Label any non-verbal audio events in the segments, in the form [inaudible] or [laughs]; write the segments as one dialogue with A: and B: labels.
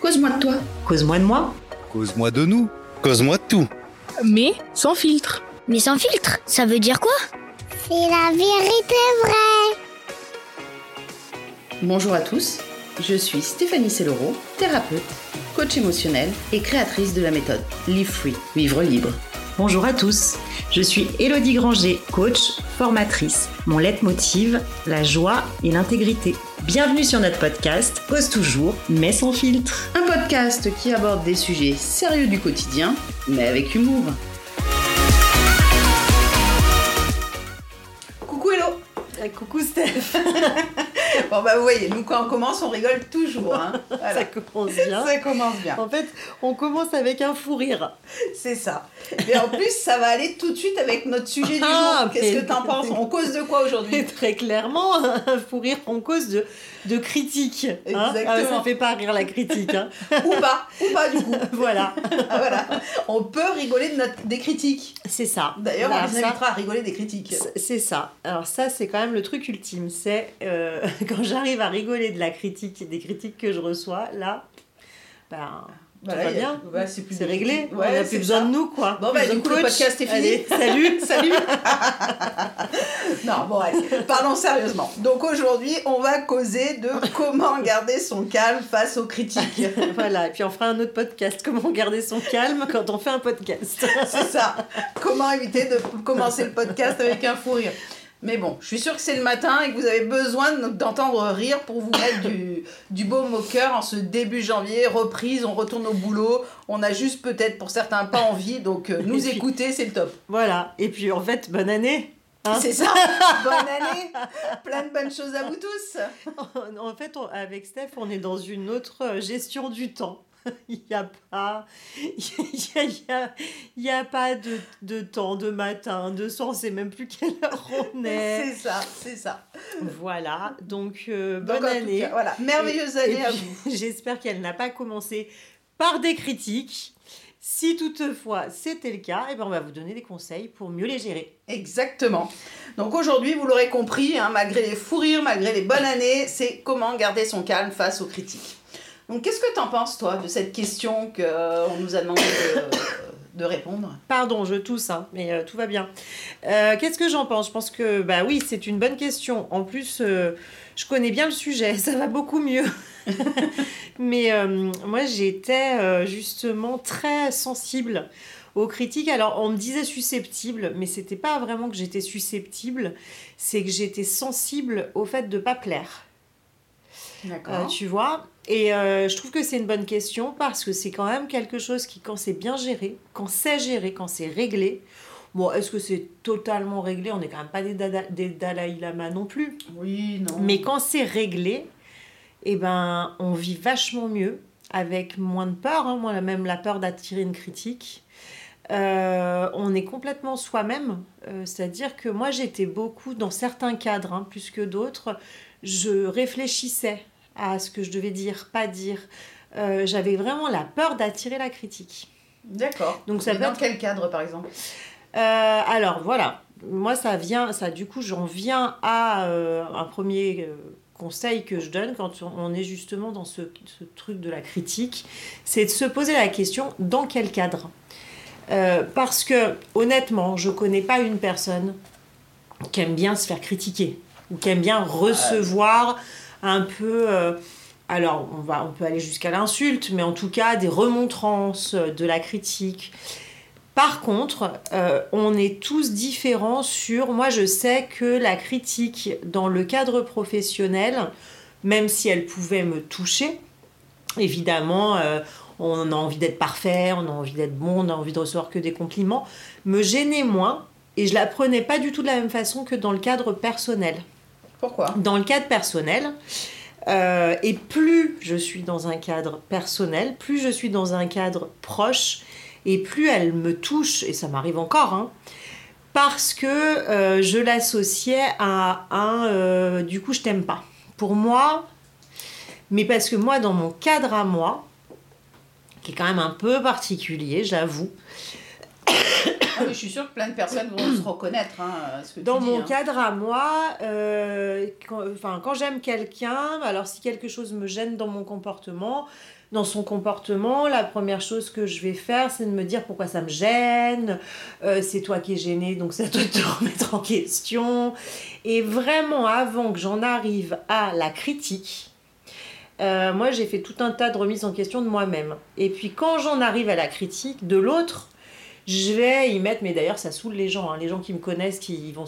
A: Cause-moi de toi.
B: Cause-moi de moi.
C: Cause-moi de nous. Cause-moi de tout.
D: Mais sans filtre.
E: Mais sans filtre, ça veut dire quoi?
F: C'est la vérité vraie.
A: Bonjour à tous, je suis Stéphanie Sellero, thérapeute, coach émotionnel et créatrice de la méthode Live Free, vivre libre.
B: Bonjour à tous, je suis Elodie Granger, coach, formatrice. Mon leitmotiv, la joie et l'intégrité. Bienvenue sur notre podcast Cause toujours, mais sans filtre.
A: Un podcast qui aborde des sujets sérieux du quotidien, mais avec humour. Coucou Hello
G: Coucou Steph [laughs]
A: Bon bah vous voyez, nous quand on commence, on rigole toujours. Hein. [laughs] Voilà.
G: Ça commence bien.
A: Ça commence bien.
G: En fait, on commence avec un fou rire.
A: C'est ça. Mais en plus, ça va aller tout de suite avec notre sujet du
G: Ah,
A: jour. Qu'est-ce que t'en penses? On cause de quoi aujourd'hui? [laughs]
G: Très clairement, un fou rire en cause de, de critique. hein. Ah, ça fait pas rire la critique. hein.
A: Ou pas, ou pas du coup. [laughs]
G: voilà,
A: Ah, voilà. On peut rigoler de notre... des critiques.
G: c'est ça.
A: D'ailleurs, on les invitera à rigoler des critiques.
G: c'est- C'est ça. Alors ça, c'est quand même le truc ultime. C'est euh, [laughs] quand j'arrive à rigoler de la critique, des critiques que je reçois, là, ben, tout
A: Voilà,
G: va
A: y a-
G: bien.
A: ouais, c'est plus
G: réglé.
A: critiques.
G: on
A: Ouais,
G: n'a plus besoin de nous, quoi.
A: Bon, bah, du coup, le podcast est fini.
G: Allez, salut [laughs]
A: Salut Non, bon, allez, parlons sérieusement. Donc aujourd'hui, on va causer de comment garder son calme face aux critiques. [laughs]
G: Voilà, et puis on fera un autre podcast. Comment garder son calme quand on fait un podcast
A: C'est ça. Comment éviter de commencer le podcast avec un fou rire. Mais bon, je suis sûre que c'est le matin et que vous avez besoin de- d'entendre rire pour vous mettre du, [laughs] du baume au cœur en ce début janvier, reprise, on retourne au boulot, on a juste peut-être pour certains pas [laughs] envie, donc euh, nous
G: puis-
A: écouter, c'est le top.
G: Voilà, et puis en fait, bonne année hein.
A: C'est ça, [laughs] bonne année, plein de bonnes choses à vous tous.
G: En fait, on- avec Steph, on est dans une autre euh, gestion du temps. Il n'y a pas, [laughs] il y a, [laughs] y a- il y a pas de, de temps, de matin, de soir, on sait même plus quelle heure [laughs] on est.
A: C'est ça, c'est ça.
G: Voilà, donc euh,
A: Donc,
G: bonne année.
A: cas, voilà, merveilleuse année
G: et
A: à vous.
G: J'espère qu'elle n'a pas commencé par des critiques. Si toutefois c'était le cas, eh ben on va vous donner des conseils pour mieux les gérer.
A: Exactement. Donc aujourd'hui, vous l'aurez compris, hein, malgré les fous rires, malgré les bonnes années, c'est comment garder son calme face aux critiques. Donc qu'est-ce que t'en penses, toi, de cette question qu'on nous a demandé de, répondre?
G: Pardon, je tousse, hein, mais euh, tout va bien. Euh, Qu'est-ce que j'en pense? Je pense que, bah oui, c'est une bonne question. En plus, euh, je connais bien le sujet, [laughs] ça va beaucoup mieux. [laughs] mais euh, moi, j'étais euh, justement très sensible aux critiques. Alors, on me disait susceptible, mais c'était pas vraiment que j'étais susceptible, c'est que j'étais sensible au fait de pas plaire.
A: D'accord.
G: Euh, tu vois Et euh, je trouve que c'est une bonne question parce que c'est quand même quelque chose qui, quand c'est bien géré, quand c'est géré, quand c'est réglé, bon, est-ce que c'est totalement réglé? On n'est quand même pas des, dada- des Dalai Lama non plus.
A: oui, non.
G: Mais quand c'est réglé, eh ben, on vit vachement mieux, avec moins de peur, hein, moi, même la peur d'attirer une critique. Euh, on est complètement soi-même, euh, c'est-à-dire que moi j'étais beaucoup dans certains cadres, hein, plus que d'autres, je réfléchissais à ce que je devais dire, pas dire. Euh, J'avais vraiment la peur d'attirer la critique.
A: D'accord.
G: Donc ça peut
A: dans
G: être-
A: quel cadre, par exemple?
G: Euh, alors voilà, moi ça vient, ça du coup j'en viens à euh, un premier conseil que je donne quand on est justement dans ce, ce truc de la critique, c'est de se poser la question dans quel cadre? Parce que honnêtement, je connais pas une personne qui aime bien se faire critiquer ou qui aime bien recevoir un peu. euh, alors, on, va, on peut aller jusqu'à l'insulte, mais en tout cas, des remontrances, de la critique. Par contre, euh, on est tous différents sur. Moi, je sais que la critique dans le cadre professionnel, même si elle pouvait me toucher, évidemment, euh, on a envie d'être parfait, on a envie d'être bon, on a envie de recevoir que des compliments, me gênait moins et je la prenais pas du tout de la même façon que dans le cadre personnel. Dans le cadre personnel, euh, et plus je suis dans un cadre personnel, plus je suis dans un cadre proche, et plus elle me touche, et ça m'arrive encore, hein, parce que euh, je l'associais à un euh, du coup je t'aime pas. Pour moi, mais parce que moi, dans mon cadre à moi, qui est quand même un peu particulier, j'avoue,
A: Ah, je suis sûre que plein de personnes vont se reconnaître. Hein, ce que
G: Dans
A: tu dis,
G: mon
A: hein.
G: cadre à moi, euh, quand, enfin, quand j'aime quelqu'un, alors si quelque chose me gêne dans mon comportement, dans son comportement, la première chose que je vais faire, c'est de me dire pourquoi ça me gêne, euh, c'est toi qui es gêné, donc c'est à toi de te [laughs] remettre en question. Et vraiment, avant que j'en arrive à la critique, euh, moi j'ai fait tout un tas de remises en question de moi-même. Et puis quand j'en arrive à la critique de l'autre, je vais y mettre, mais d'ailleurs ça saoule les gens, hein. les gens qui me connaissent, qui ils vont,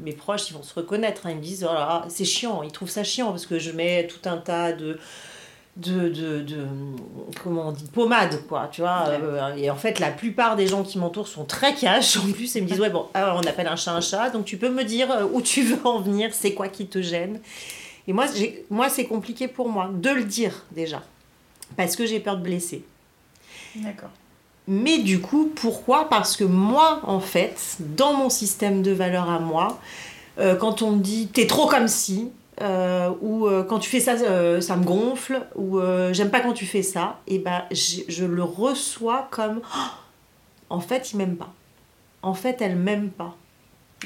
G: mes proches, ils vont se reconnaître, hein. ils me disent, oh là c'est chiant, ils trouvent ça chiant parce que je mets tout un tas de, de, de, de comment on dit, de pommade, quoi, tu vois,
A: Ouais.
G: euh, et en fait la plupart des gens qui m'entourent sont très cash, en plus, ils me disent, ouais bon, alors, on appelle un chat un chat, donc tu peux me dire euh, où tu veux en venir, c'est quoi qui te gêne, et moi, moi c'est compliqué pour moi de le dire déjà, parce que j'ai peur de blesser.
A: D'accord.
G: Mais du coup, pourquoi? Parce que moi, en fait, dans mon système de valeurs à moi, euh, quand on me dit t'es trop comme si, euh, ou euh, quand tu fais ça, ça me gonfle, ou j'aime pas quand tu fais ça, et ben j'ai- je le reçois comme Oh, en fait, il m'aime pas. En fait, elle m'aime pas.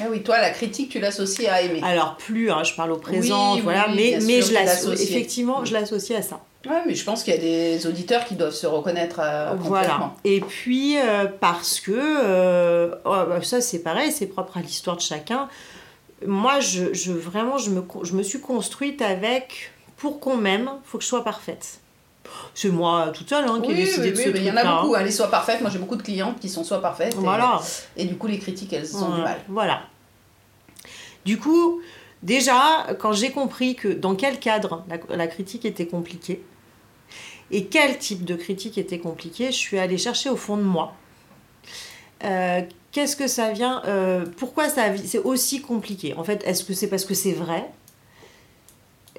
A: Ah oui, toi, la critique, tu l'associes à aimer.
G: Alors plus, hein, je parle au présent,
A: Oui,
G: voilà,
A: oui,
G: mais,
A: bien
G: mais
A: sûr,
G: je
A: tu
G: l'associe.
A: l'associes.
G: Effectivement, je l'associe à ça.
A: Ouais, mais je pense qu'il y a des auditeurs qui doivent se reconnaître euh,
G: Voilà. Et puis, euh, parce que, euh, oh, bah, ça c'est pareil, c'est propre à l'histoire de chacun. Moi, je, je- vraiment, je me, je me suis construite avec, pour qu'on m'aime, faut que je sois parfaite. C'est moi toute seule hein, qui ai
A: Oui,
G: décidé
A: oui,
G: de
A: oui,
G: ce
A: mais il y en a beaucoup.
G: hein.
A: Allez, sois parfaite. Moi, j'ai beaucoup de clientes qui sont soit parfaites.
G: Voilà.
A: Et, du coup, les critiques, elles ont du mal.
G: Voilà. Du coup, déjà, quand j'ai compris que dans quel cadre la, la critique était compliquée et quel type de critique était compliqué, je suis allée chercher au fond de moi. Euh, Qu'est-ce que ça vient euh, Pourquoi ça c'est aussi compliqué En fait, est-ce que c'est parce que c'est vrai?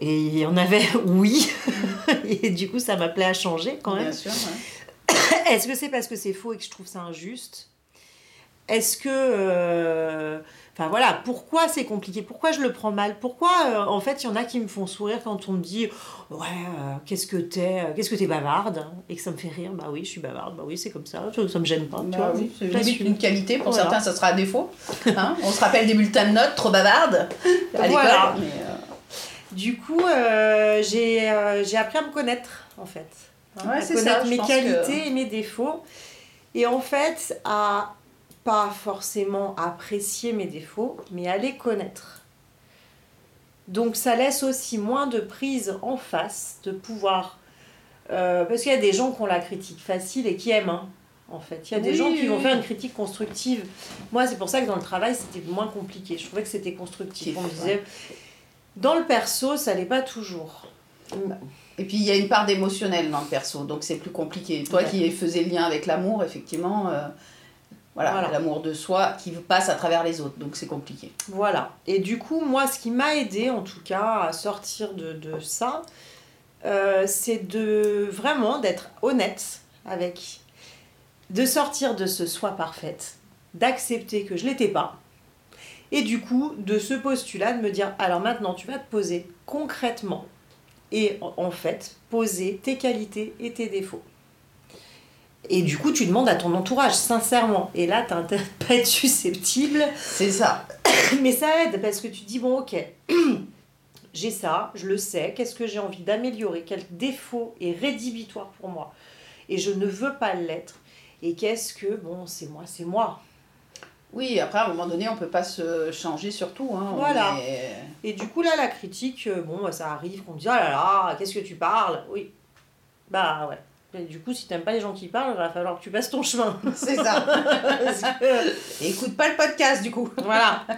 G: Et il y en avait [laughs] oui. et du coup, ça m'appelait à changer quand même.
A: Bien sûr. ouais. [coughs]
G: Est-ce que c'est parce que c'est faux et que je trouve ça injuste? Est-ce que... euh, Enfin voilà, pourquoi c'est compliqué? Pourquoi je le prends mal? Pourquoi, euh, en fait, il y en a qui me font sourire quand on me dit « Ouais, euh, qu'est-ce que t'es euh, Qu'est-ce que t'es bavarde ?» Et que ça me fait rire. Bah oui, je suis bavarde. Bah oui, c'est comme ça. Ça, me gêne pas, tu
A: Bah
G: vois.
A: oui, c'est une qualité. Pour
G: Voilà.
A: certains, ça sera un défaut. Hein On se rappelle des bulletins de notes, trop à l'école.
G: Voilà. Du coup, j'ai j'ai appris à me connaître, en fait. Hein,
A: Ouais,
G: à connaître
A: ça,
G: mes qualités et mes défauts. Et en fait, à pas forcément apprécier mes défauts, mais à les connaître. Donc ça laisse aussi moins de prise en face, de pouvoir... euh, parce qu'il y a des gens qui ont la critique facile et qui aiment, hein, en fait. Il y a des gens qui vont
A: oui.
G: faire une critique constructive. Moi, c'est pour ça que dans le travail, c'était moins compliqué. Je trouvais que c'était constructif. On disait... Dans le perso, ça l'est pas toujours.
A: Et puis il y a une part d'émotionnel dans le perso, donc c'est plus compliqué. Toi
G: Ouais.
A: qui faisais le lien avec l'amour, effectivement, euh, voilà,
G: Voilà.
A: l'amour de soi qui passe à travers les autres, donc c'est compliqué.
G: Voilà. Et du coup, moi, ce qui m'a aidé, en tout cas, à sortir de, de ça, euh, c'est de vraiment d'être honnête avec, de sortir de ce soi parfaite, d'accepter que je l'étais pas, et du coup, de ce postulat, de me dire, alors maintenant, tu vas te poser concrètement, et en fait, poser tes qualités et tes défauts. Et du coup, tu demandes à ton entourage, sincèrement. Et là, tu intérêt pas être susceptible
A: C'est ça. [coughs]
G: mais ça aide parce que tu dis, bon, ok, [coughs] j'ai ça, je le sais, qu'est-ce que j'ai envie d'améliorer, quel défaut est rédhibitoire pour moi? Et je ne veux pas l'être. Et qu'est-ce que, bon, c'est moi, c'est moi.
A: Oui, après à un moment donné, on peut pas se changer sur tout. Hein.
G: Voilà.
A: est-
G: Et du coup, là, la critique, euh, bon, bah, ça arrive qu'on me dise, oh là là, qu'est-ce que tu parles? Oui. Bah ouais. Et du coup, si t'aimes pas les gens qui parlent, il va falloir que tu passes ton chemin. [laughs]
A: C'est ça. [laughs]
G: Que-
A: Et écoute pas le podcast du coup.
G: voilà. [laughs]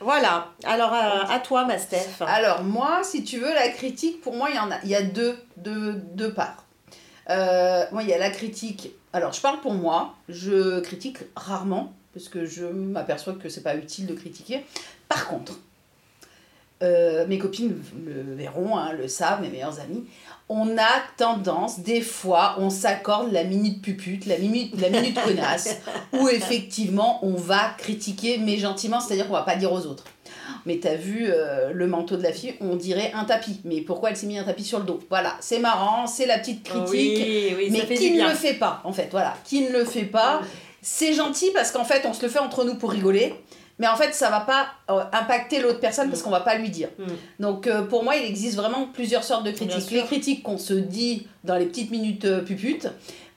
G: Voilà. Alors, euh, à toi, ma Steph.
A: Alors moi, si tu veux, la critique, pour moi, il y en a, il y a deux, deux, deux parts. Euh, moi, il y a la critique. Alors, je parle pour moi. Je critique rarement parce que je m'aperçois que c'est pas utile de critiquer. Par contre, euh, mes copines le verront, hein, le savent, mes meilleures amies. On a tendance, des fois, on s'accorde la minute pupute, la minute, la minute connasse, où effectivement on va critiquer, mais gentiment, c'est-à-dire qu'on va pas dire aux autres. Mais t'as vu euh, le manteau de la fille, on dirait un tapis. Mais pourquoi elle s'est mis un tapis sur le dos? Voilà, c'est marrant, c'est la petite critique.
G: Oui, oui,
A: mais qui ne
G: bien.
A: le fait pas, en fait, voilà. Qui ne le fait pas, c'est gentil parce qu'en fait, on se le fait entre nous pour rigoler. Mais en fait, ça va pas euh, impacter l'autre personne parce qu'on va pas lui dire.
G: Mm.
A: Donc, euh, pour moi, il existe vraiment plusieurs sortes de critiques. Les critiques qu'on se dit dans les petites minutes euh, puputes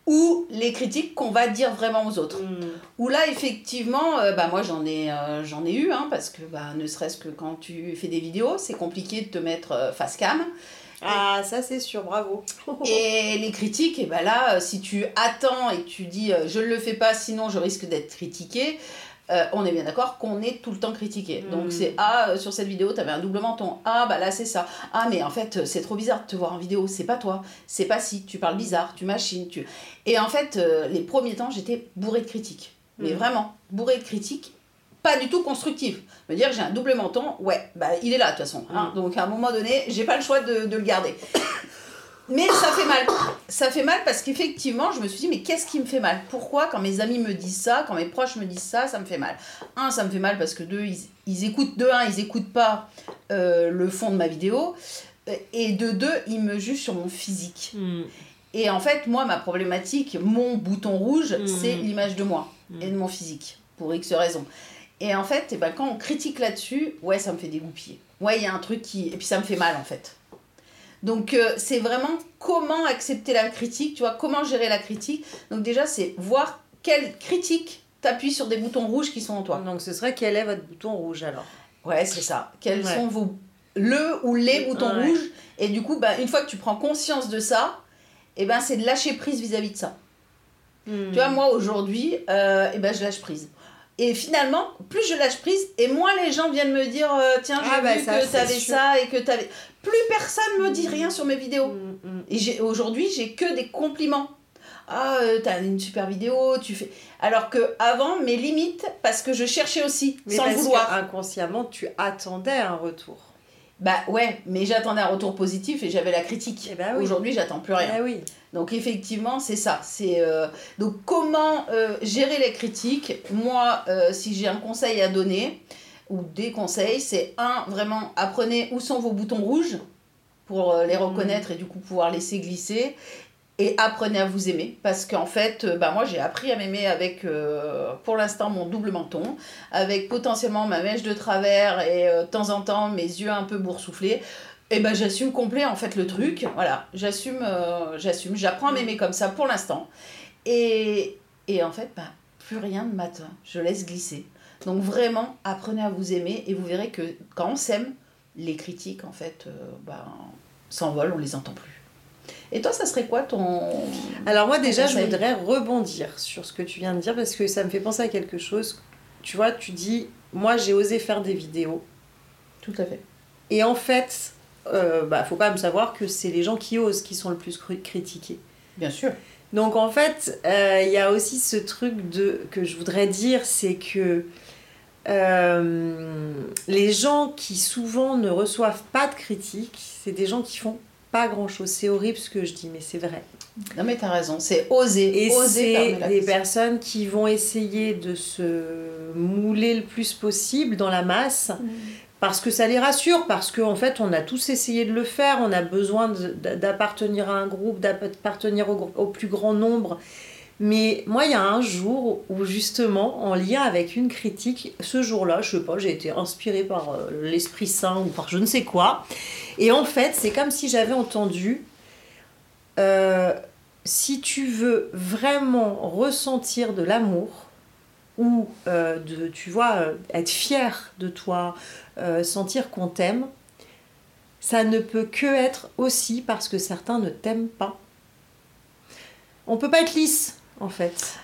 A: ou les critiques qu'on va dire vraiment aux autres.
G: Mm.
A: Où là, effectivement, euh, bah, moi j'en ai, euh, j'en ai eu, hein, parce que bah, ne serait-ce que quand tu fais des vidéos, c'est compliqué de te mettre euh, face cam.
G: Ah, ça c'est sûr, bravo. [laughs]
A: Et les critiques, et ben là, si tu attends et que tu dis je ne le fais pas, sinon je risque d'être critiqué, euh, on est bien d'accord qu'on est tout le temps critiqué.
G: Mm.
A: Donc c'est ah, euh, sur cette vidéo, tu avais un double menton. Ah, bah là, c'est ça. Ah, mais en fait, euh, c'est trop bizarre de te voir en vidéo. C'est pas toi. C'est pas si. Tu parles bizarre, tu machines. Tu... Et en fait, euh, les premiers temps, j'étais bourrée de critiques. Mais
G: Mm.
A: vraiment, bourrée de critiques. Pas du tout constructives. Me dire j'ai un double menton, ouais, bah il est là de toute façon. hein.
G: Mm.
A: Donc à un moment donné, j'ai pas le choix de, de le garder. Mais ça fait mal. Ça fait mal parce qu'effectivement, je me suis dit, mais qu'est-ce qui me fait mal? Pourquoi, quand mes amis me disent ça, quand mes proches me disent ça, ça me fait mal? Un, ça me fait mal parce que deux, ils, ils écoutent, de un, ils écoutent pas euh, le fond de ma vidéo. Euh, Et de deux, ils me jugent sur mon physique.
G: Mm.
A: Et en fait, moi, ma problématique, mon bouton rouge,
G: Mhm.
A: c'est l'image de moi
G: Mhm.
A: et de mon physique, pour X raisons. Et en fait, eh ben, quand on critique là-dessus, ouais, ça me fait dégoupiller. Ouais, il y a un truc qui... Et puis ça me fait mal, en fait. Donc, euh, c'est vraiment comment accepter la critique, tu vois, comment gérer la critique. Donc déjà, c'est voir quelle critique t'appuie sur des boutons rouges qui sont en toi.
G: Donc ce serait quel est votre bouton rouge alors?
A: Ouais, c'est ça. Quels
G: Ouais.
A: sont vos le ou les boutons
G: Ouais.
A: rouges Et du coup, bah, une fois que tu prends conscience de ça, et ben c'est de lâcher prise vis-à-vis de ça.
G: Hmm.
A: Tu vois, moi aujourd'hui, euh, eh ben, je lâche prise. Et finalement, plus je lâche prise, et moins les gens viennent me dire euh, Tiens, j'ai
G: Ah bah
A: vu
G: ça,
A: que t'avais ça et que t'avais. Plus personne me dit rien sur mes vidéos.
G: Mm, mm.
A: Et j'ai- aujourd'hui, j'ai que des compliments. Ah, euh, t'as une super vidéo, tu fais. Alors que avant, mes limites, parce que je cherchais aussi,
G: Mais
A: sans le
G: parce
A: vouloir.
G: que inconsciemment, tu attendais un retour.
A: Bah ouais, mais j'attendais un retour positif et j'avais la critique.
G: Eh ben oui.
A: Aujourd'hui, j'attends plus rien.
G: Eh oui.
A: Donc effectivement, c'est ça. C'est euh, donc comment euh, gérer les critiques? Moi, si j'ai un conseil à donner ou des conseils, c'est un vraiment apprenez où sont vos boutons rouges pour euh, les reconnaître et du coup pouvoir laisser glisser. Et apprenez à vous aimer parce qu'en fait, euh, bah moi j'ai appris à m'aimer avec euh, pour l'instant mon double menton, avec potentiellement ma mèche de travers et euh, de temps en temps mes yeux un peu boursouflés. Et ben j'assume complet en fait le truc. Voilà, j'assume, euh, j'assume, j'apprends à m'aimer comme ça pour l'instant. Et, et en fait, bah, plus rien de matin, je laisse glisser. Donc vraiment, apprenez à vous aimer et vous verrez que quand on s'aime, les critiques en fait euh, bah, s'envolent, on les entend plus. Et toi, ça serait quoi ton...
G: Alors moi déjà, je voudrais rebondir sur ce que tu viens de dire parce que ça me fait penser à quelque chose. Tu vois, tu dis, moi j'ai osé faire des vidéos.
A: Tout à fait.
G: Et en fait, euh, bah, faut quand même savoir que c'est les gens qui osent qui sont le plus critiqués.
A: Bien sûr.
G: Donc en fait, euh, il y a aussi ce truc de, que je voudrais dire, c'est que euh, les gens qui souvent ne reçoivent pas de critiques, c'est des gens qui font pas grand-chose. C'est horrible ce que je dis, mais c'est vrai.
A: Non mais t'as raison, c'est oser.
G: Et
A: oser
G: c'est
A: la
G: des personnes qui vont essayer de se mouler le plus possible dans la masse parce que ça les rassure, parce qu'en fait on a tous essayé de le faire, on a besoin de- d'appartenir à un groupe, d'appartenir au plus grand nombre. Mais moi, il y a un jour où justement, en lien avec une critique, ce jour-là, je sais pas, j'ai été inspirée par euh, l'Esprit Saint ou par je ne sais quoi. Et en fait, c'est comme si j'avais entendu euh, si tu veux vraiment ressentir de l'amour ou euh, de, tu vois, être fier de toi, sentir qu'on t'aime, ça ne peut que être aussi parce que certains ne t'aiment pas. On peut pas être lisse, en fait.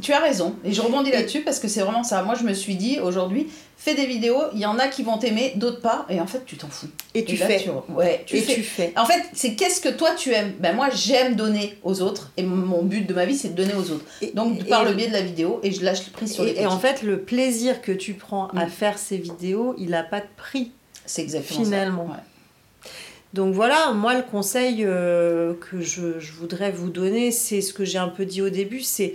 A: Tu as raison. Et je rebondis là-dessus parce que c'est vraiment ça. Moi, je me suis dit aujourd'hui, fais des vidéos, il y en a qui vont t'aimer, d'autres pas. Et en fait, tu t'en fous.
G: Et tu
A: là,
G: fais.
A: Ouais, tu
G: et
A: fais.
G: tu fais.
A: En fait, c'est qu'est-ce que toi tu aimes? Ben moi, j'aime donner aux autres. Et mon but de ma vie, c'est de donner aux autres.
G: Et-
A: Donc, par le biais de la vidéo, et je lâche prise sur les
G: Et, et en fait, le plaisir que tu prends à
A: Mm.
G: faire ces vidéos, il n'a pas de prix.
A: c'est exactement
G: finalement.
A: ça. Ouais.
G: Donc voilà, moi le conseil euh, que je, je voudrais vous donner, c'est ce que j'ai un peu dit au début, c'est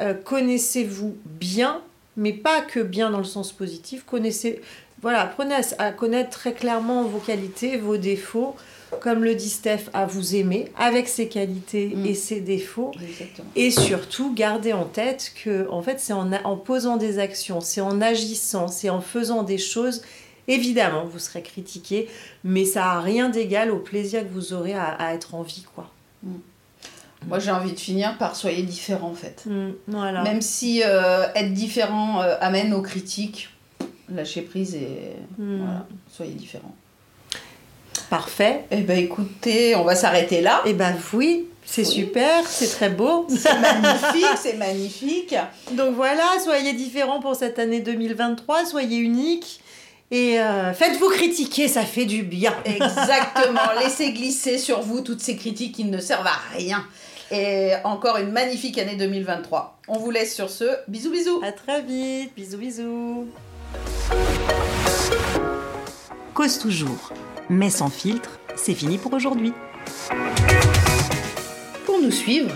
G: euh, connaissez-vous bien, mais pas que bien dans le sens positif, connaissez, voilà, apprenez à, à connaître très clairement vos qualités, vos défauts, comme le dit Steph, à vous aimer avec ses qualités
A: Mm.
G: et ses défauts.
A: Exactement.
G: Et surtout, garder en tête que, en fait, c'est en posant des actions, c'est en agissant, c'est en faisant des choses. Évidemment, vous serez critiqué, mais ça n'a rien d'égal au plaisir que vous aurez à, à être en vie, quoi.
A: Moi, j'ai envie de finir par soyez différents, en fait.
G: Mm, voilà.
A: Même si euh, être différent euh, amène aux critiques, lâchez prise et
G: Mm.
A: voilà, soyez différents.
G: Parfait.
A: Eh ben écoutez, on va s'arrêter là.
G: Eh ben oui, c'est
A: Oui.
G: super, c'est très beau.
A: C'est magnifique, c'est magnifique.
G: Donc voilà, soyez différents pour cette année 2023, soyez uniques et euh, faites-vous critiquer, ça fait du bien. [laughs]
A: Exactement. Laissez glisser sur vous toutes ces critiques qui ne servent à rien. Et encore une magnifique année 2023. On vous laisse sur ce. Bisous, bisous.
G: À très vite, bisous bisous.
B: Cause toujours, mais sans filtre, c'est fini pour aujourd'hui.
A: Pour nous suivre,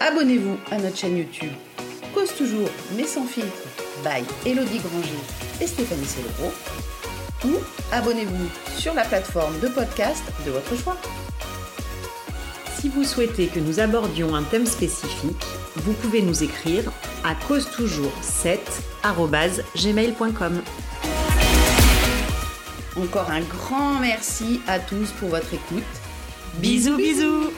A: abonnez-vous à notre chaîne YouTube. Cause toujours, mais sans filtre, by Elodie Granger et Stéphanie. Ou abonnez-vous sur la plateforme de podcast de votre choix.
B: Si vous souhaitez que nous abordions un thème spécifique, vous pouvez nous écrire à cause toujours 7gmail.com.
A: Encore un grand merci à tous pour votre écoute.
B: Bisous bisous